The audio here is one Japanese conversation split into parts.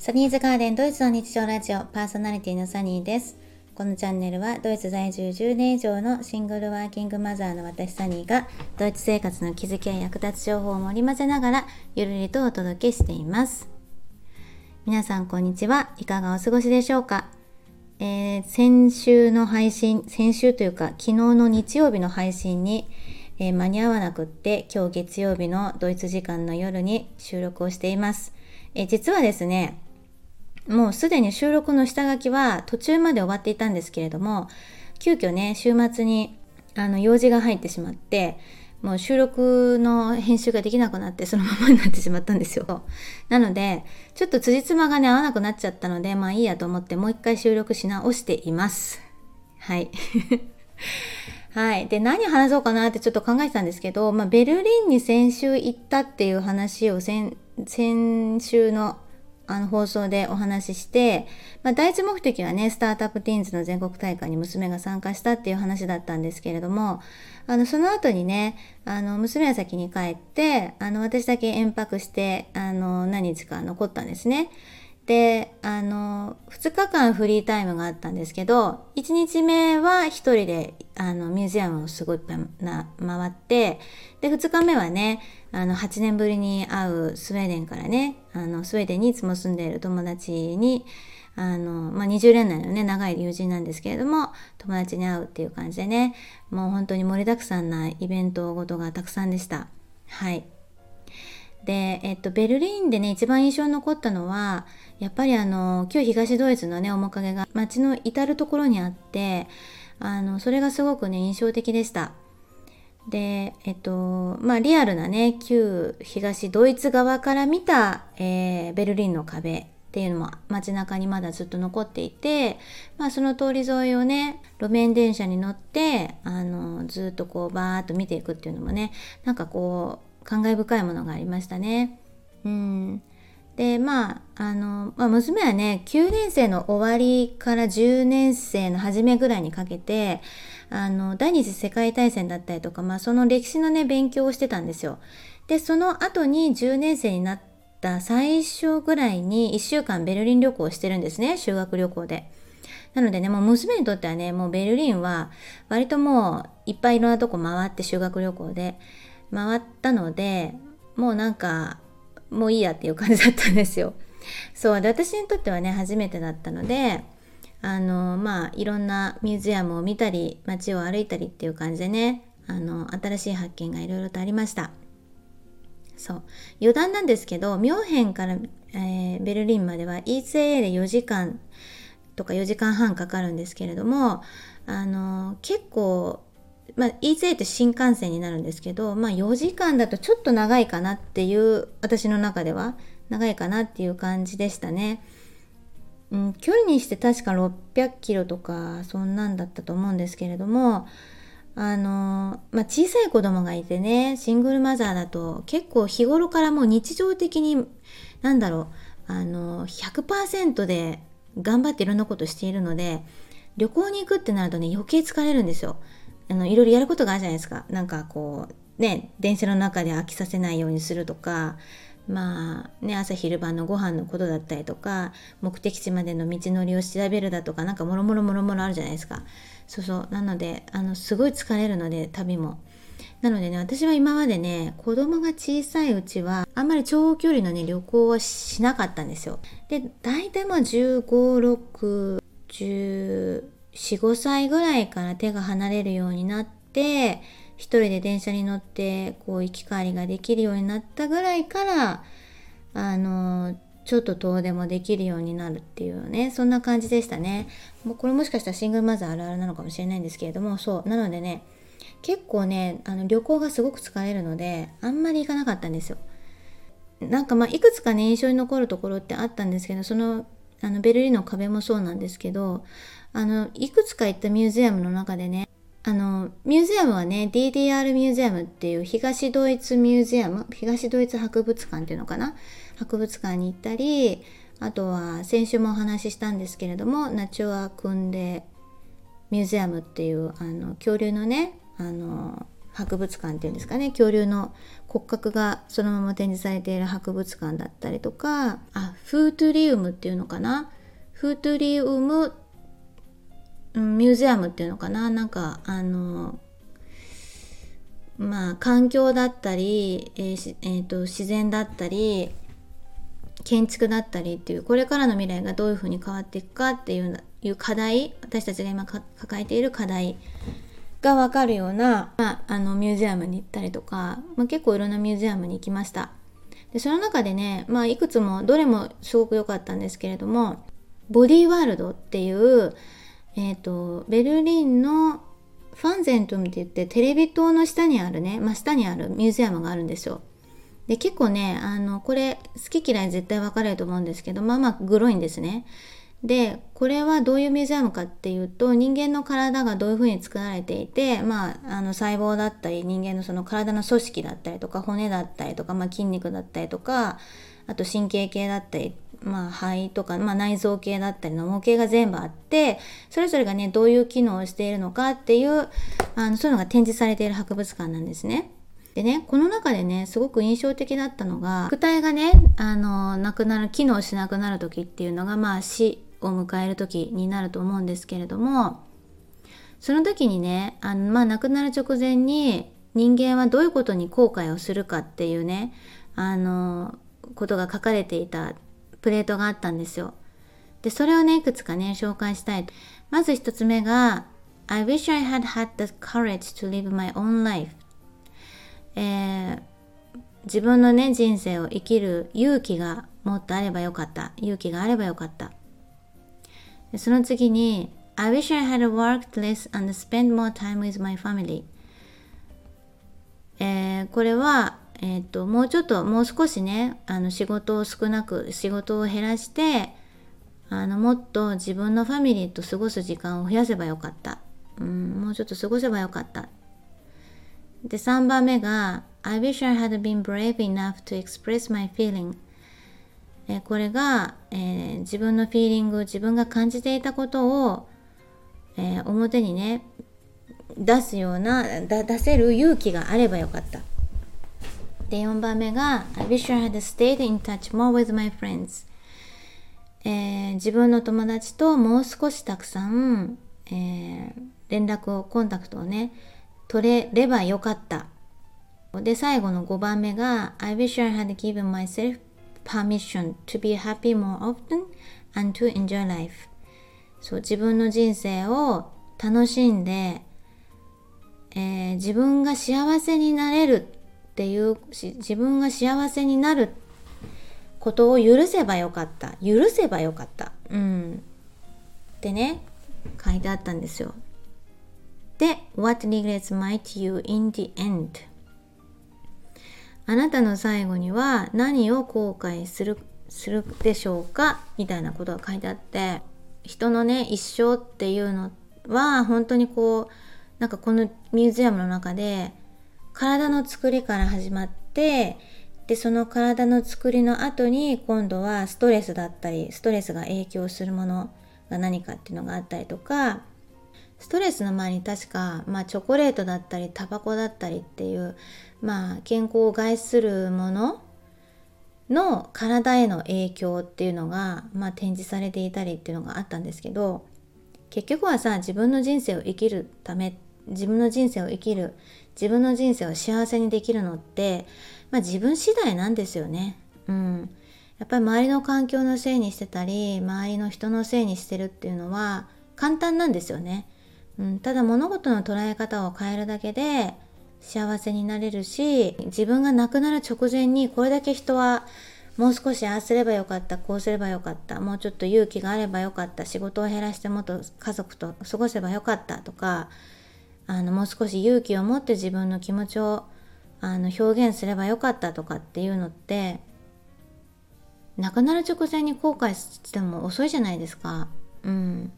サニーズガーデンドイツの日常ラジオパーソナリティのサニーです。このチャンネルはドイツ在住10年以上のシングルワーキングマザーの私サニーがドイツ生活の気づきや役立つ情報を盛り混ぜながらゆるりとお届けしています。皆さんこんにちは。いかがお過ごしでしょうか、えー、先週の配信、先週というか昨日の日曜日の配信に、えー、間に合わなくって今日月曜日のドイツ時間の夜に収録をしています。えー、実はですね、もうすでに収録の下書きは途中まで終わっていたんですけれども、急遽ね、週末にあの用事が入ってしまって、もう収録の編集ができなくなってそのままになってしまったんですよ。なので、ちょっと辻褄がね、合わなくなっちゃったので、まあいいやと思ってもう一回収録し直しています。はい。はい。で、何話そうかなってちょっと考えてたんですけど、まあ、ベルリンに先週行ったっていう話を先、先週のあの放送でお話しして、まあ、第一目的はね、スタートアップティーンズの全国大会に娘が参加したっていう話だったんですけれども、あの、その後にね、あの、娘は先に帰って、あの、私だけ延泊して、あの、何日か残ったんですね。で、あの、2日間フリータイムがあったんですけど、1日目は1人で、あの、ミュージアムをすごいいっぱいな回って、で、2日目はね、あの、8年ぶりに会うスウェーデンからね、あの、スウェーデンにいつも住んでいる友達に、あの、まあ、20年来のね、長い友人なんですけれども、友達に会うっていう感じでね、もう本当に盛りだくさんなイベントごとがたくさんでした。はい。で、えっと、ベルリンでね、一番印象に残ったのは、やっぱりあの、旧東ドイツのね、面影が街の至る所にあって、あの、それがすごくね、印象的でした。で、えっと、まあ、リアルなね、旧東ドイツ側から見た、えー、ベルリンの壁っていうのも街中にまだずっと残っていて、まあ、その通り沿いをね、路面電車に乗って、あの、ずっとこう、バーっと見ていくっていうのもね、なんかこう、感慨深いものがありましたね。うん。で、まあ、あの、まあ、娘はね、9年生の終わりから10年生の初めぐらいにかけて、あの、第二次世界大戦だったりとか、まあ、その歴史のね、勉強をしてたんですよ。で、その後に10年生になった最初ぐらいに1週間ベルリン旅行をしてるんですね、修学旅行で。なのでね、もう娘にとってはね、もうベルリンは割ともういっぱいいろんなとこ回って修学旅行で、回ったのでもうなんかもういいやっていう感じだったんですよ。そうで私にとってはね初めてだったのであのまあいろんなミュージアムを見たり街を歩いたりっていう感じでねあの新しい発見がいろいろとありました。そう余談なんですけどミュンヘンから、えー、ベルリンまでは ECA で4時間とか4時間半かかるんですけれどもあの結構まあ、EJ って新幹線になるんですけど、まあ、4時間だとちょっと長いかなっていう私の中では長いかなっていう感じでしたね。ん、距離にして確か600キロとかそんなんだったと思うんですけれどもあの、まあ、小さい子供がいてねシングルマザーだと結構日頃からもう日常的になんだろうあの100%で頑張っていろんなことしているので旅行に行くってなるとね余計疲れるんですよ。あのいろいろやることがあるじゃないですかなんかこうね電車の中で飽きさせないようにするとかまあね朝昼晩のご飯のことだったりとか目的地までの道のりを調べるだとかなんかもろもろもろもろあるじゃないですか。そうそう。なのであのすごい疲れるので旅も。なのでね私は今までね子供が小さいうちはあんまり長距離のね旅行はしなかったんですよ。で大体まあ1 5 6 1 45歳ぐらいから手が離れるようになって一人で電車に乗ってこう行き帰りができるようになったぐらいからあのちょっと遠出もできるようになるっていうね。そんな感じでしたね。もうこれもしかしたらシングルマザーあるあるなのかもしれないんですけれどもそう。なのでね結構ねあの旅行がすごく疲れるのであんまり行かなかったんですよ。なんかまあいくつかね印象に残るところってあったんですけどそのあのベルリンの壁もそうなんですけどあのいくつか行ったミュージアムの中でねあのミュージアムはね DDR ミュージアムっていう東ドイツミュージアム東ドイツ博物館っていうのかな？博物館に行ったりあとは先週もお話ししたんですけれどもナチュアクンデミュージアムっていうあの恐竜のねあの博物館っていうんですかね？恐竜の骨格がそのまま展示されている博物館だったりとかあフートゥリウムっていうのかな？フートゥリウムミュージアムっていうのかな？なんかあのまあ環境だったり、えーえーと、自然だったり建築だったりっていうこれからの未来がどういうふうに変わっていくかっていういう課題私たちが今抱えている課題が分かるような、まあ、あのミュージアムに行ったりとか、まあ、結構いろんなミュージアムに行きました。でその中でね、まあ、いくつもどれもすごく良かったんですけれどもボディーワールドっていう、えーと、ベルリンのファンゼントムって言ってテレビ塔の下にあるね、ま、下にあるミュージアムがあるんですよ。で結構ねあのこれ好き嫌い絶対分かれると思うんですけどまあまあグロいんですね。でこれはどういうミュージアムかっていうと人間の体がどういうふうに作られていて、まあ、あの細胞だったり人間のその体の組織だったりとか骨だったりとか、まあ、筋肉だったりとかあと神経系だったり、まあ、肺とか、まあ、内臓系だったりの模型が全部あってそれぞれがねどういう機能をしているのかっていうあのそういうのが展示されている博物館なんですね。でね、この中でね、すごく印象的だったのが、肉体がね、あの、なくなる、機能しなくなる時っていうのが、まあ死を迎える時になると思うんですけれどもその時にねあの、まあ、亡くなる直前に人間はどういうことに後悔をするかっていうねあのことが書かれていたプレートがあったんですよ。でそれをねいくつかね紹介したい。まず一つ目が I wish I had had the courage to live my own life、えー、自分のね人生を生きる勇気がもっとあればよかった。勇気があればよかった。その次に I wish I had worked less and spent more time with my family、えー、これは、えーと、もうちょっともう少しねあの仕事を少なく仕事を減らしてあのもっと自分のファミリーと過ごす時間を増やせばよかった、うん、もうちょっと過ごせばよかった。で3番目が I wish I had been brave enough to express my feeling これが、えー、自分のフィーリング自分が感じていたことを、えー、表にね出すような出せる勇気があればよかった。で4番目が I wish I had stayed in touch more with my friends、えー、自分の友達ともう少したくさん、え連絡をコンタクトをね取れればよかったで最後の5番目が I wish I had given myself permission to be happy more often and to enjoy life そう自分の人生を楽しんで、えー、自分が幸せになれるっていう自分が幸せになることを許せばよかった。許せばよかった。うん。ってね書いてあったんですよ。で What regrets might you in the end? あなたの最後には何を後悔するするでしょうか？みたいなことが書いてあって人のね一生っていうのは本当にこうなんかこのミュージアムの中で体の作りから始まってでその体の作りの後に今度はストレスだったりストレスが影響するものが何かっていうのがあったりとかストレスの前に確か、まあ、チョコレートだったりタバコだったりっていうまあ、健康を害するものの体への影響っていうのが、まあ、展示されていたりっていうのがあったんですけど結局はさ自分の人生を生きるためっ自分の人生を生きる自分の人生を幸せにできるのって、まあ、自分次第なんですよね。うん、やっぱり周りの環境のせいにしてたり周りの人のせいにしてるっていうのは簡単なんですよね。うん、ただ物事の捉え方を変えるだけで幸せになれるし自分が亡くなる直前にこれだけ人はもう少しああすればよかったこうすればよかったもうちょっと勇気があればよかった仕事を減らしてもっと家族と過ごせばよかったとかあのもう少し勇気を持って自分の気持ちをあの表現すればよかったとかっていうのって亡くなる直前に後悔しても遅いじゃないですか。うん。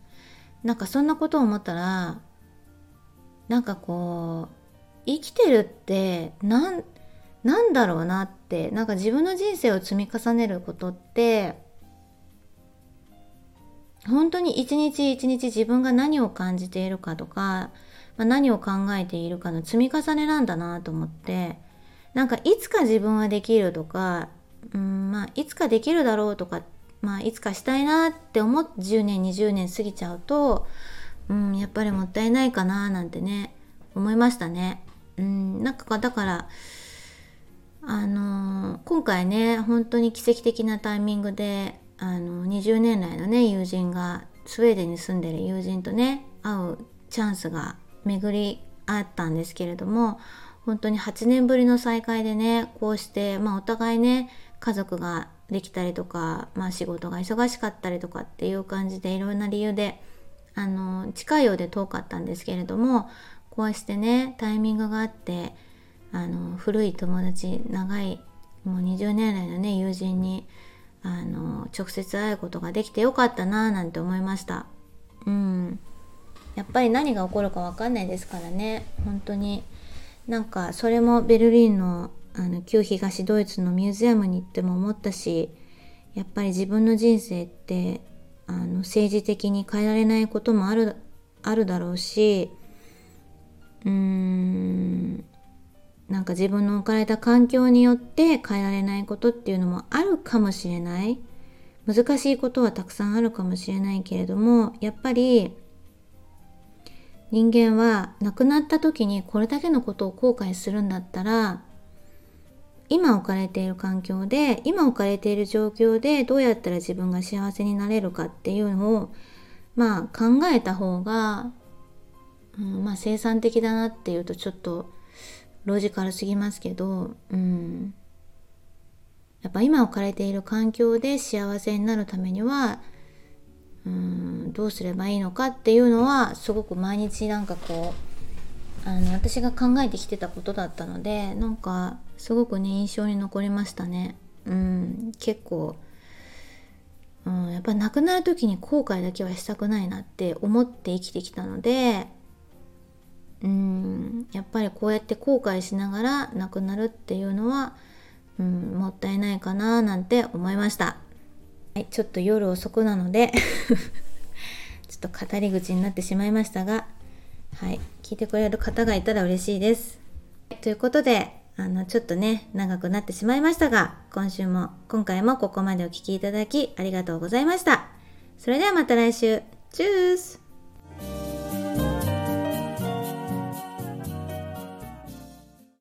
なんかそんなことを思ったらなんかこう生きてるってなんなんだろうなってなんか自分の人生を積み重ねることって本当に一日一日自分が何を感じているかとか、まあ、何を考えているかの積み重ねなんだなと思ってなんかいつか自分はできるとか、うんまあ、いつかできるだろうとか、まあ、いつかしたいなって思って10年20年過ぎちゃうと、うん、やっぱりもったいないかななんてね思いましたね。うん、なんかだからあのー、今回ね本当に奇跡的なタイミングであの20年来のね友人がスウェーデンに住んでる友人とね会うチャンスが巡り合ったんですけれども本当に8年ぶりの再会でねこうして、まあ、お互いね家族ができたりとか、まあ、仕事が忙しかったりとかっていう感じでいろんな理由であの近いようで遠かったんですけれどもこうしてねタイミングがあってあの古い友達長いもう20年来のね友人にあの直接会うことができてよかったなぁなんて思いました。うん。やっぱり何が起こるか分かんないですからね。本当に。なんかそれもベルリンのあの旧東ドイツのミュージアムに行っても思ったしやっぱり自分の人生ってあの政治的に変えられないこともあるあるだろうしうーんなんか自分の置かれた環境によって変えられないことっていうのもあるかもしれない。難しいことはたくさんあるかもしれないけれどもやっぱり人間は亡くなった時にこれだけのことを後悔するんだったら今置かれている環境で今置かれている状況でどうやったら自分が幸せになれるかっていうのをまあ考えた方が、うん、まあ生産的だなっていうとちょっとロジカルすぎますけど、うん、やっぱ今置かれている環境で幸せになるためにはうんどうすればいいのかっていうのはすごく毎日なんかこうあの私が考えてきてたことだったのでなんかすごくね印象に残りましたね。うん、結構、うん、やっぱ亡くなる時に後悔だけはしたくないなって思って生きてきたのでうんやっぱりこうやって後悔しながら亡くなるっていうのは、うん、もったいないかななんて思いました。はい、ちょっと夜遅くなので ちょっと語り口になってしまいましたが、はい、聞いてくれる方がいたら嬉しいです。ということで、あの、ちょっとね、長くなってしまいましたが、今週も、今回もここまでお聴きいただきありがとうございました。それではまた来週。チュース